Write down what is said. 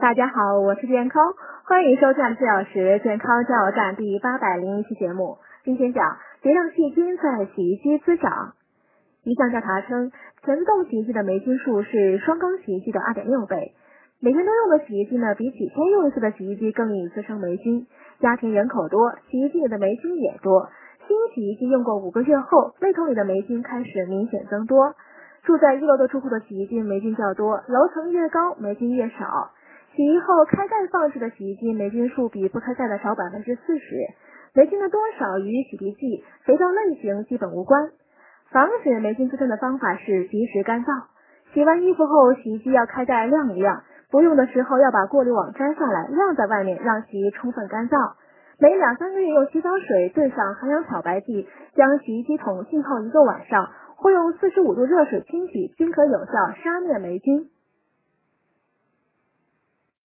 大家好，我是健康，欢迎收看四小时健康加油站第八百零一期节目。今天讲别让细菌在洗衣机滋长。一项调查称，全自动洗衣机的霉菌数是双缸洗衣机的二点六倍。每天都用的洗衣机呢，比几天用一次的洗衣机更易滋生霉菌。家庭人口多，洗衣机里的霉菌也多。新洗衣机用过五个月后，内桶里的霉菌开始明显增多。住在一楼的住户的洗衣机霉菌较多，楼层越高霉菌越少。洗衣后开盖放置的洗衣机霉菌数比不开盖的少百分之四十。霉菌的多少与洗涤剂、肥皂类型基本无关。防止霉菌滋生的方法是及时干燥。洗完衣服后，洗衣机要开盖晾一晾，不用的时候要把过滤网摘下来晾在外面，让洗衣充分干燥。每两三个月用洗澡水兑上含氧漂白剂，将洗衣机桶浸泡一个晚上。或用四十五度热水清洗，均可有效杀灭霉菌。